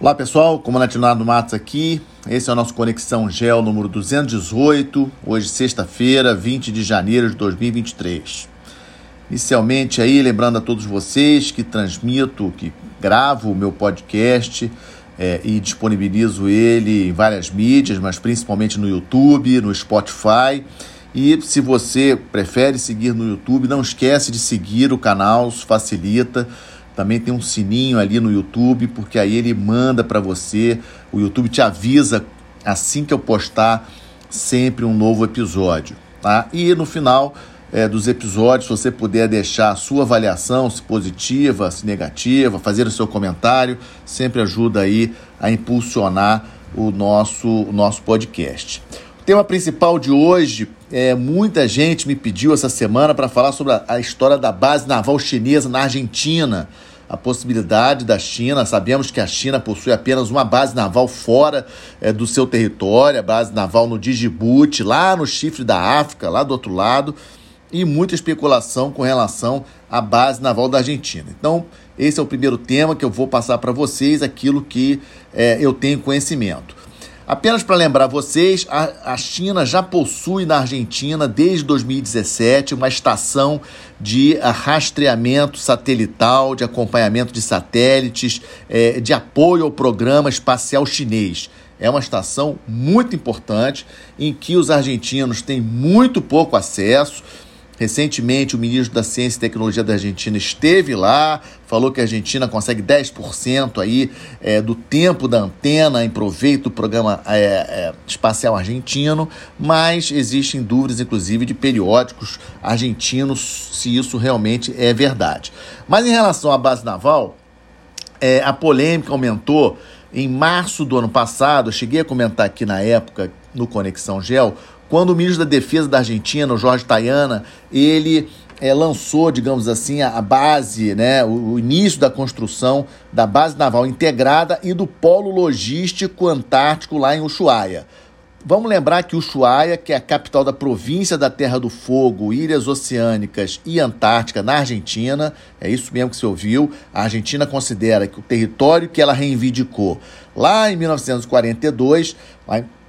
Olá pessoal, comandante Matos aqui. Esse é o nosso Conexão Gel número 218, hoje sexta-feira, 20 de janeiro de 2023. Inicialmente aí, lembrando a todos vocês que transmito, que gravo o meu podcast é, e disponibilizo ele em várias mídias, mas principalmente no YouTube, no Spotify. E se você prefere seguir no YouTube, não esquece de seguir o canal, isso facilita também tem um sininho ali no YouTube, porque aí ele manda para você, o YouTube te avisa assim que eu postar sempre um novo episódio, tá? E no final é, dos episódios, se você puder deixar a sua avaliação, se positiva, se negativa, fazer o seu comentário, sempre ajuda aí a impulsionar o nosso, o nosso podcast. O tema principal de hoje é muita gente me pediu essa semana para falar sobre a, a história da base naval chinesa na Argentina a possibilidade da China. Sabemos que a China possui apenas uma base naval fora é, do seu território, a base naval no Djibouti, lá no chifre da África, lá do outro lado, e muita especulação com relação à base naval da Argentina. Então, esse é o primeiro tema que eu vou passar para vocês, aquilo que é, eu tenho conhecimento. Apenas para lembrar vocês, a, a China já possui na Argentina, desde 2017, uma estação de rastreamento satelital, de acompanhamento de satélites, é, de apoio ao programa espacial chinês. É uma estação muito importante em que os argentinos têm muito pouco acesso Recentemente, o ministro da Ciência e Tecnologia da Argentina esteve lá, falou que a Argentina consegue 10% aí, é, do tempo da antena em proveito do programa é, é, espacial argentino, mas existem dúvidas, inclusive, de periódicos argentinos se isso realmente é verdade. Mas em relação à base naval, é, a polêmica aumentou. Em março do ano passado, eu cheguei a comentar aqui na época, no Conexão Gel, quando o ministro da Defesa da Argentina, o Jorge Tayana, ele é, lançou, digamos assim, a, base, né, o, o, início da construção da base naval integrada e do polo logístico antártico lá em Ushuaia. Vamos lembrar que Ushuaia, que é a capital da província da Terra do Fogo, Ilhas Oceânicas e Antártica na Argentina, é isso mesmo que você ouviu. A Argentina considera que o território que ela reivindicou lá em 1942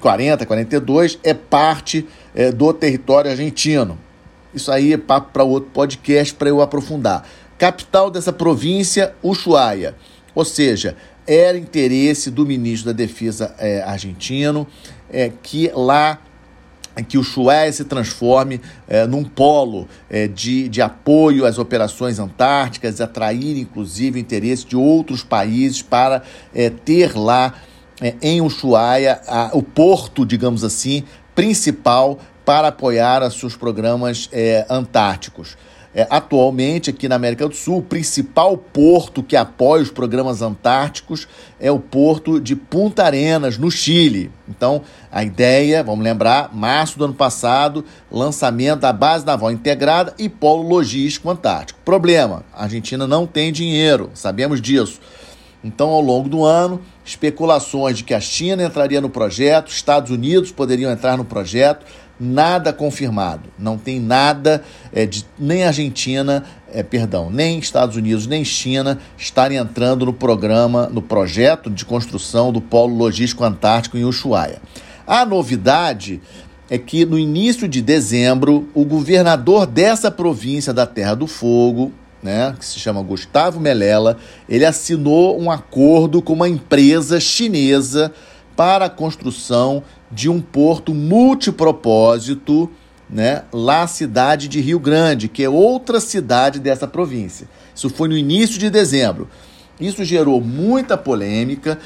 40, 42, é parte é, do território argentino. Isso aí é papo para outro podcast para eu aprofundar. Capital dessa província, Ushuaia. Ou seja, era interesse do ministro da Defesa é, argentino é, que lá que o Ushuaia se transforme é, num polo é, de, de apoio às operações antárticas, atrair inclusive interesse de outros países para é, ter lá é, em Ushuaia a, o porto, digamos assim, principal para apoiar os seus programas é, antárticos. É, atualmente, aqui na América do Sul, o principal porto que apoia os programas antárticos é o porto de Punta Arenas, no Chile. Então, a ideia, vamos lembrar, março do ano passado, lançamento da base naval integrada e polo logístico antártico. Problema: a Argentina não tem dinheiro, sabemos disso. Então, ao longo do ano, especulações de que a China entraria no projeto, Estados Unidos poderiam entrar no projeto, nada confirmado. Não tem nada é, de nem Argentina, é, perdão, nem Estados Unidos nem China estarem entrando no programa, no projeto de construção do Polo Logístico Antártico em Ushuaia. A novidade é que no início de dezembro, o governador dessa província da Terra do Fogo, né, que se chama Gustavo Melela, ele assinou um acordo com uma empresa chinesa para a construção de um porto multipropósito né, lá na cidade de Rio Grande, que é outra cidade dessa província. Isso foi no início de dezembro. Isso gerou muita polêmica.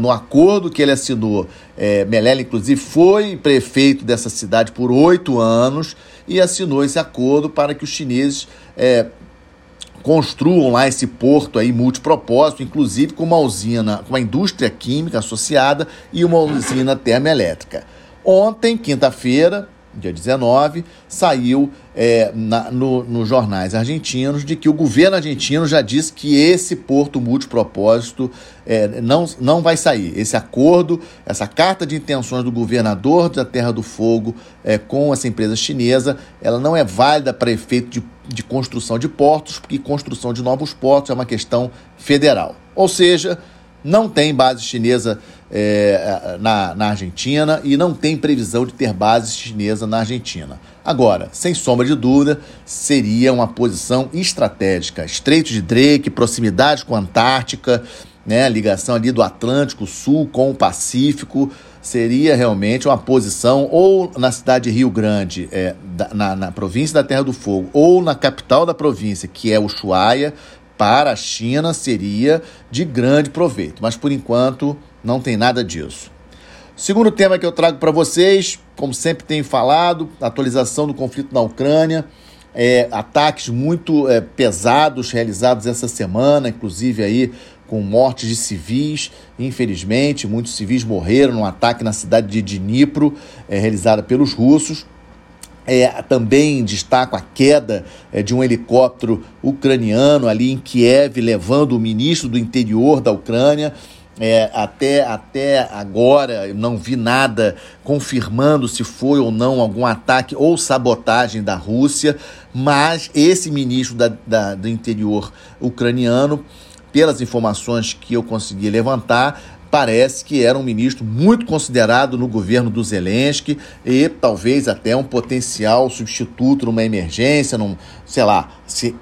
no acordo que ele assinou, é, Melela, inclusive, foi prefeito dessa cidade por oito anos e assinou esse acordo para que os chineses é, construam lá esse porto aí multipropósito, inclusive com uma usina, com uma indústria química associada e uma usina termoelétrica. Ontem, quinta-feira, dia 19, saiu é, na, no, nos jornais argentinos de que o governo argentino já disse que esse porto multipropósito é, não, não vai sair. Esse acordo, essa carta de intenções do governador da Terra do Fogo é, com essa empresa chinesa, ela não é válida para efeito de, de construção de portos, porque construção de novos portos é uma questão federal. Ou seja, não tem base chinesa é, na, na Argentina e não tem previsão de ter base chinesa na Argentina. Agora, sem sombra de dúvida, seria uma posição estratégica. Estreito de Drake, proximidade com a Antártica, né, ligação ali do Atlântico Sul com o Pacífico, seria realmente uma posição ou na cidade de Rio Grande, é, na, na província da Terra do Fogo, ou na capital da província, que é Ushuaia, para a China seria de grande proveito. Mas por enquanto não tem nada disso. Segundo tema que eu trago para vocês, como sempre tenho falado, atualização do conflito na Ucrânia, é, ataques muito é, pesados realizados essa semana, inclusive aí com mortes de civis. Infelizmente, muitos civis morreram num ataque na cidade de Dnipro, é, realizada pelos russos. É, também destaco a queda é, de um helicóptero ucraniano ali em Kiev, levando o ministro do interior da Ucrânia. É, até, até agora não vi nada confirmando se foi ou não algum ataque ou sabotagem da Rússia, mas esse ministro da, da, do interior ucraniano pelas informações que eu consegui levantar, parece que era um ministro muito considerado no governo do Zelensky e talvez até um potencial substituto numa emergência, num, sei lá, se,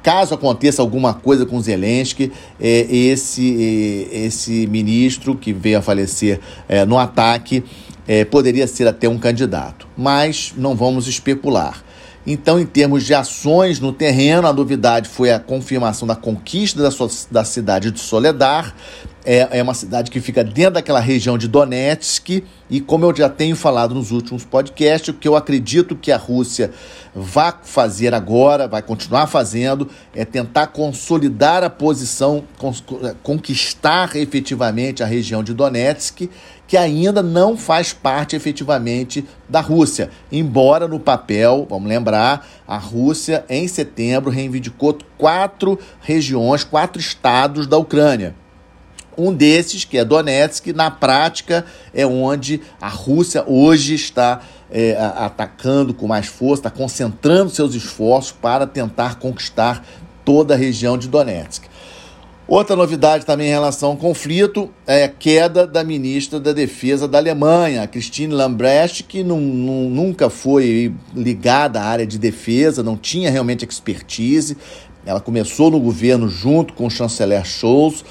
caso aconteça alguma coisa com Zelensky, é, esse, é, esse ministro que veio a falecer é, no ataque é, poderia ser até um candidato. Mas não vamos especular. Então, em termos de ações no terreno, a novidade foi a confirmação da conquista da, da cidade de Soledar. É, é uma cidade que fica dentro daquela região de Donetsk. E como eu já tenho falado nos últimos podcasts, o que eu acredito que a Rússia vai fazer agora, vai continuar fazendo, é tentar consolidar a posição, conquistar efetivamente a região de Donetsk que ainda não faz parte efetivamente da Rússia. Embora no papel, vamos lembrar, a Rússia em setembro reivindicou quatro regiões, quatro estados da Ucrânia. Um desses, que é Donetsk, na prática é onde a Rússia hoje está é, atacando com mais força, está concentrando seus esforços para tentar conquistar toda a região de Donetsk. Outra novidade também em relação ao conflito é a queda da ministra da Defesa da Alemanha, Christine Lambrecht, que nunca foi ligada à área de defesa, não tinha realmente expertise. Ela começou no governo junto com o chanceler Scholz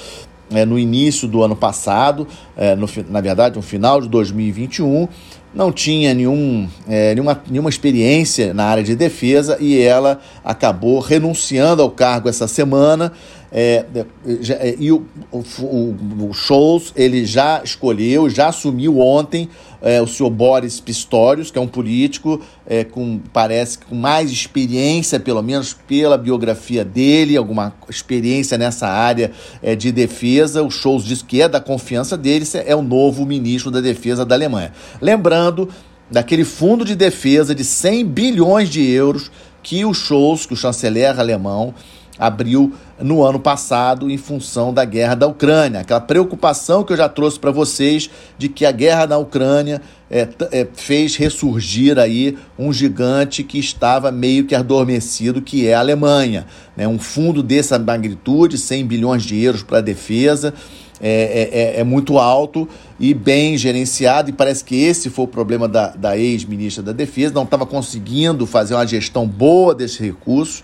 é, no início do ano passado, é, no, na verdade, no final de 2021 não tinha nenhum, é, nenhuma, nenhuma experiência na área de defesa e ela acabou renunciando ao cargo essa semana. É, é, e o, o, o, Scholz ele já escolheu, já assumiu ontem é, o senhor Boris Pistorius, que é um político é, com parece com mais experiência, pelo menos pela biografia dele, alguma experiência nessa área é, de defesa. O Scholz diz que é da confiança dele, é o novo ministro da Defesa da Alemanha. Lembrando daquele fundo de defesa de 100 bilhões de euros que o Scholz, que o chanceler alemão, abriu no ano passado em função da guerra da Ucrânia. Aquela preocupação que eu já trouxe para vocês de que a guerra na Ucrânia é, é, fez ressurgir aí um gigante que estava meio que adormecido, que é a Alemanha. Né? Um fundo dessa magnitude, 100 bilhões de euros para a defesa, é, é, é, muito alto e bem gerenciado, e parece que esse foi o problema da, da ex-ministra da Defesa, não estava conseguindo fazer uma gestão boa desses recursos.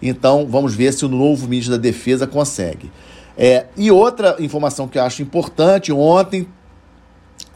Então, vamos ver se o novo ministro da Defesa consegue. É, e outra informação que eu acho importante: ontem,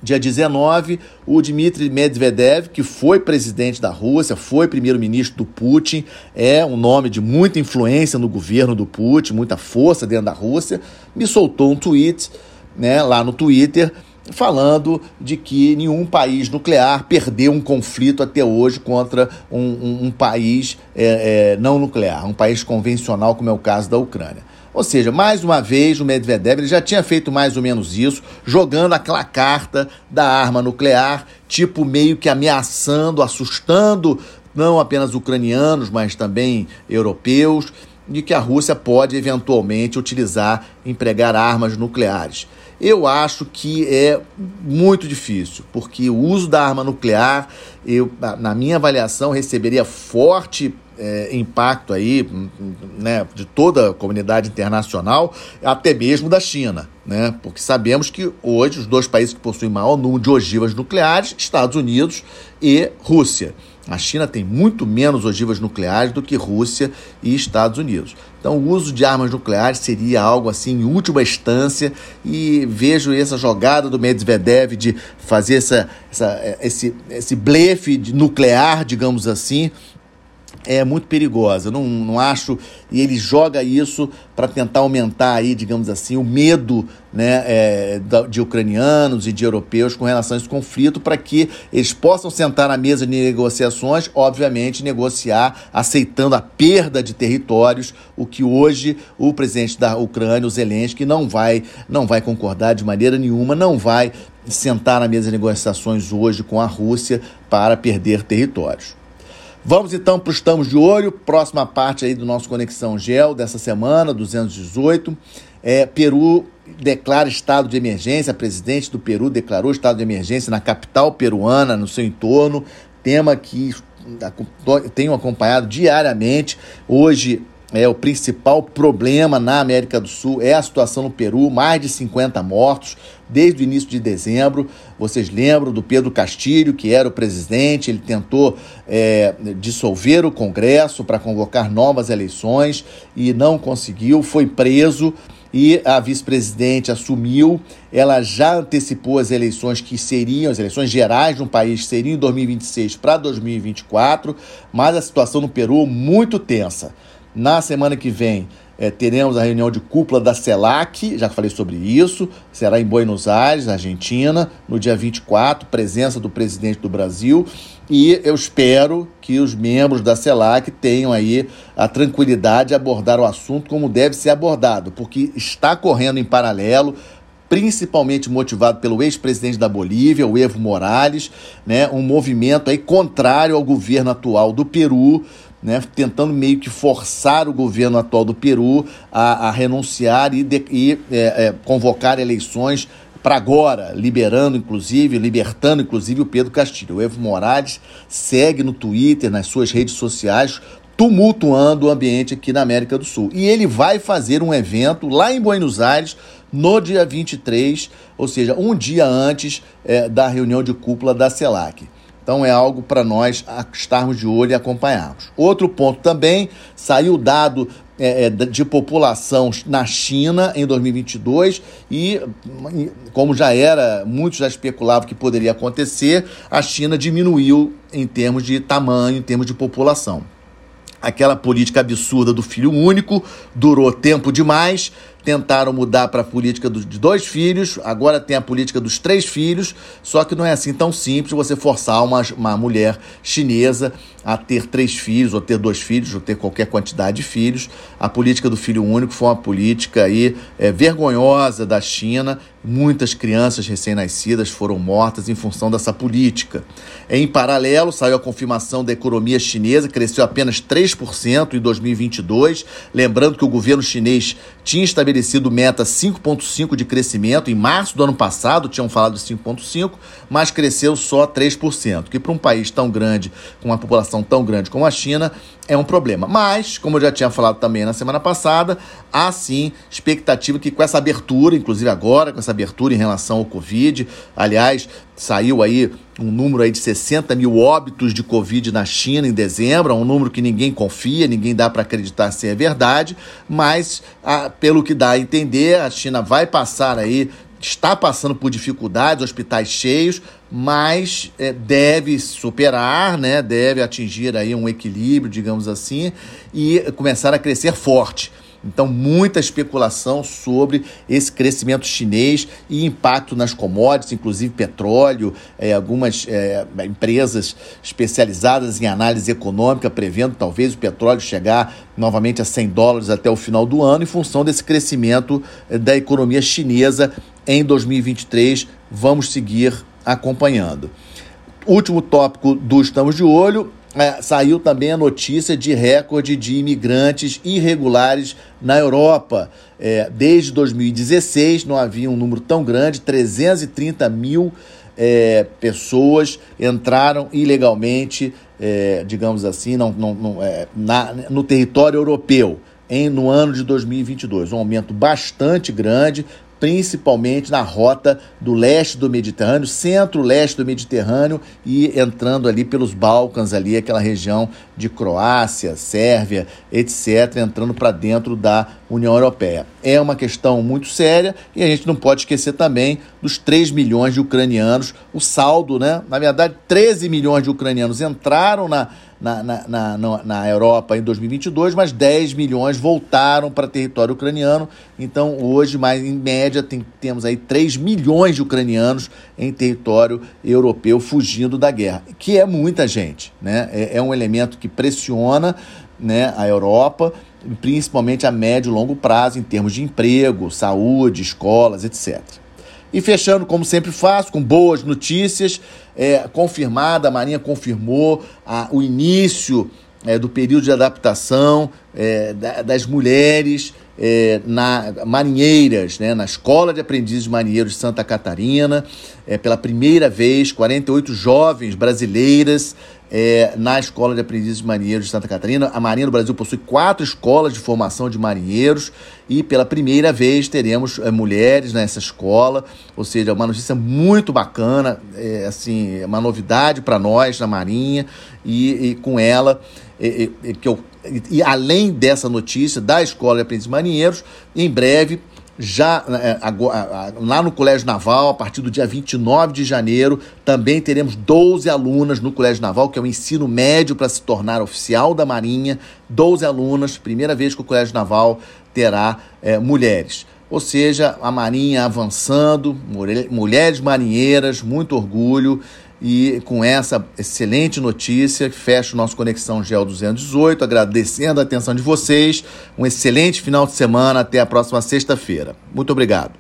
dia 19, o Dmitry Medvedev, que foi presidente da Rússia, foi primeiro-ministro do Putin, é um nome de muita influência no governo do Putin, muita força dentro da Rússia, me soltou um tweet né, lá no Twitter falando de que nenhum país nuclear perdeu um conflito até hoje contra um, um, um país é, é, não nuclear, um país convencional, como é o caso da Ucrânia. Ou seja, mais uma vez o Medvedev ele já tinha feito mais ou menos isso, jogando aquela carta da arma nuclear, tipo meio que ameaçando, assustando não apenas ucranianos, mas também europeus, de que a Rússia pode eventualmente utilizar, empregar armas nucleares. Eu acho que é muito difícil, porque o uso da arma nuclear, eu, na minha avaliação, receberia forte é, impacto aí, né, de toda a comunidade internacional, até mesmo da China, né? Porque sabemos que hoje os dois países que possuem maior número de ogivas nucleares, Estados Unidos e Rússia. A China tem muito menos ogivas nucleares do que Rússia e Estados Unidos. Então, o uso de armas nucleares seria algo assim em última instância e vejo essa jogada do Medvedev de fazer essa, essa, esse, esse blefe nuclear, digamos assim, é muito perigosa. Não, não acho. E ele joga isso para tentar aumentar aí, digamos assim, o medo né, é, de ucranianos e de europeus com relação a esse conflito, para que eles possam sentar na mesa de negociações, obviamente, negociar aceitando a perda de territórios, o que hoje o presidente da Ucrânia, o Zelensky, não vai, não vai concordar de maneira nenhuma, não vai sentar na mesa de negociações hoje com a Rússia para perder territórios. Vamos então para o Estamos de Olho, próxima parte aí do nosso Conexão Gel dessa semana, 218. É, Peru declara estado de emergência, a presidente do Peru declarou estado de emergência na capital peruana, no seu entorno, tema que tenho acompanhado diariamente. Hoje é o principal problema na América do Sul é a situação no Peru, mais de 50 mortos desde o início de dezembro. Vocês lembram do Pedro Castilho, que era o presidente, ele tentou é, dissolver o Congresso para convocar novas eleições e não conseguiu, foi preso e a vice-presidente assumiu. Ela já antecipou as eleições que seriam, as eleições gerais um país seriam em 2026 para 2024, mas a situação no Peru muito tensa. Na semana que vem é, teremos a reunião de cúpula da CELAC, já falei sobre isso, será em Buenos Aires, Argentina, no dia 24, presença do presidente do Brasil. E eu espero que os membros da CELAC tenham aí a tranquilidade de abordar o assunto como deve ser abordado, porque está correndo em paralelo principalmente motivado pelo ex-presidente da Bolívia, o Evo Morales, né, um movimento aí contrário ao governo atual do Peru, né, tentando meio que forçar o governo atual do Peru a, a renunciar e, de, e é, é, convocar eleições para agora, liberando inclusive, libertando inclusive o Pedro Castilho. O Evo Morales segue no Twitter, nas suas redes sociais, tumultuando o ambiente aqui na América do Sul. E ele vai fazer um evento lá em Buenos Aires no dia 23, ou seja, um dia antes é, da reunião de cúpula da CELAC. Então é algo para nós estarmos de olho e acompanharmos. Outro ponto também, saiu dado é, é de população na China em 2022 e, como já era, muitos já especulavam que poderia acontecer, a China diminuiu em termos de tamanho, em termos de população. Aquela política absurda do filho único durou tempo demais, tentaram mudar para a política de dois filhos, agora tem a política dos três filhos, só que não é assim tão simples você forçar uma, uma mulher chinesa a ter três filhos, ou ter dois filhos, ou ter qualquer quantidade de filhos. A política do filho único foi uma política aí, é, vergonhosa da China. Muitas crianças recém-nascidas foram mortas em função dessa política. Em paralelo, saiu a confirmação da economia chinesa, cresceu apenas 3% em 2022. Lembrando que o governo chinês tinha estabelecido meta 5,5% de crescimento. Em março do ano passado, tinham falado de 5,5%, mas cresceu só 3%, que para um país tão grande, com uma população tão grande como a China é um problema. Mas, como eu já tinha falado também na semana passada, há sim expectativa que com essa abertura, inclusive agora, com essa abertura em relação ao Covid, aliás, saiu aí um número aí de 60 mil óbitos de Covid na China em dezembro, é um número que ninguém confia, ninguém dá para acreditar se é verdade, mas a, pelo que dá a entender, a China vai passar aí está passando por dificuldades, hospitais cheios, mas é, deve superar, né, deve atingir aí um equilíbrio, digamos assim, e começar a crescer forte. Então, muita especulação sobre esse crescimento chinês e impacto nas commodities, inclusive petróleo, é, algumas é, empresas especializadas em análise econômica prevendo talvez o petróleo chegar novamente a 100 dólares até o final do ano, em função desse crescimento é, da economia chinesa em 2023. Vamos seguir acompanhando. Último tópico do Estamos de Olho é, saiu também a notícia de recorde de imigrantes irregulares na Europa. É, desde 2016 não havia um número tão grande, 330 mil é, pessoas entraram ilegalmente, é, digamos assim, não, não, não é, na, no território europeu em, no ano de 2022. Um aumento bastante grande, principalmente na rota do leste do Mediterrâneo, centro-leste do Mediterrâneo e entrando ali pelos Balcãs, ali aquela região de Croácia, Sérvia, etc., entrando para dentro da União Europeia. É uma questão muito séria e a gente não pode esquecer também dos 3 milhões de ucranianos, o saldo, né? Na verdade, 13 milhões de ucranianos entraram na na, na, na, na Europa em 2022, mas 10 milhões voltaram para território ucraniano. Então, hoje, mais em média, tem, temos aí 3 milhões de ucranianos em território europeu fugindo da guerra, que é muita gente. Né? É, é um elemento que pressiona né, a Europa, principalmente a médio e longo prazo, em termos de emprego, saúde, escolas, etc. E fechando, como sempre faço, com boas notícias, é, confirmada, a Marinha confirmou a, o início é, do período de adaptação é, da, das mulheres é, na marinheiras, né, na Escola de Aprendizes Marinheiros de Santa Catarina, é, pela primeira vez, 48 jovens brasileiras é, na Escola de Aprendizes Marinheiros de Santa Catarina. A Marinha do Brasil possui quatro escolas de formação de marinheiros e pela primeira vez teremos é, mulheres nessa escola, ou seja, uma notícia muito bacana, é, assim, uma novidade para nós na Marinha e, e com ela que eu, e além dessa notícia da Escola de Aprendizes Marinheiros, em breve já é, lá no Colégio Naval, a partir do dia 29 de janeiro, também teremos 12 alunas no Colégio Naval, que é o ensino médio para se tornar oficial da Marinha. 12 alunas, primeira vez que o Colégio Naval terá é, mulheres. Ou seja, a Marinha avançando, mulheres marinheiras, muito orgulho. E com essa excelente notícia, fecho o nosso Conexão Gel 218, agradecendo a atenção de vocês. Um excelente final de semana. Até a próxima sexta-feira. Muito obrigado.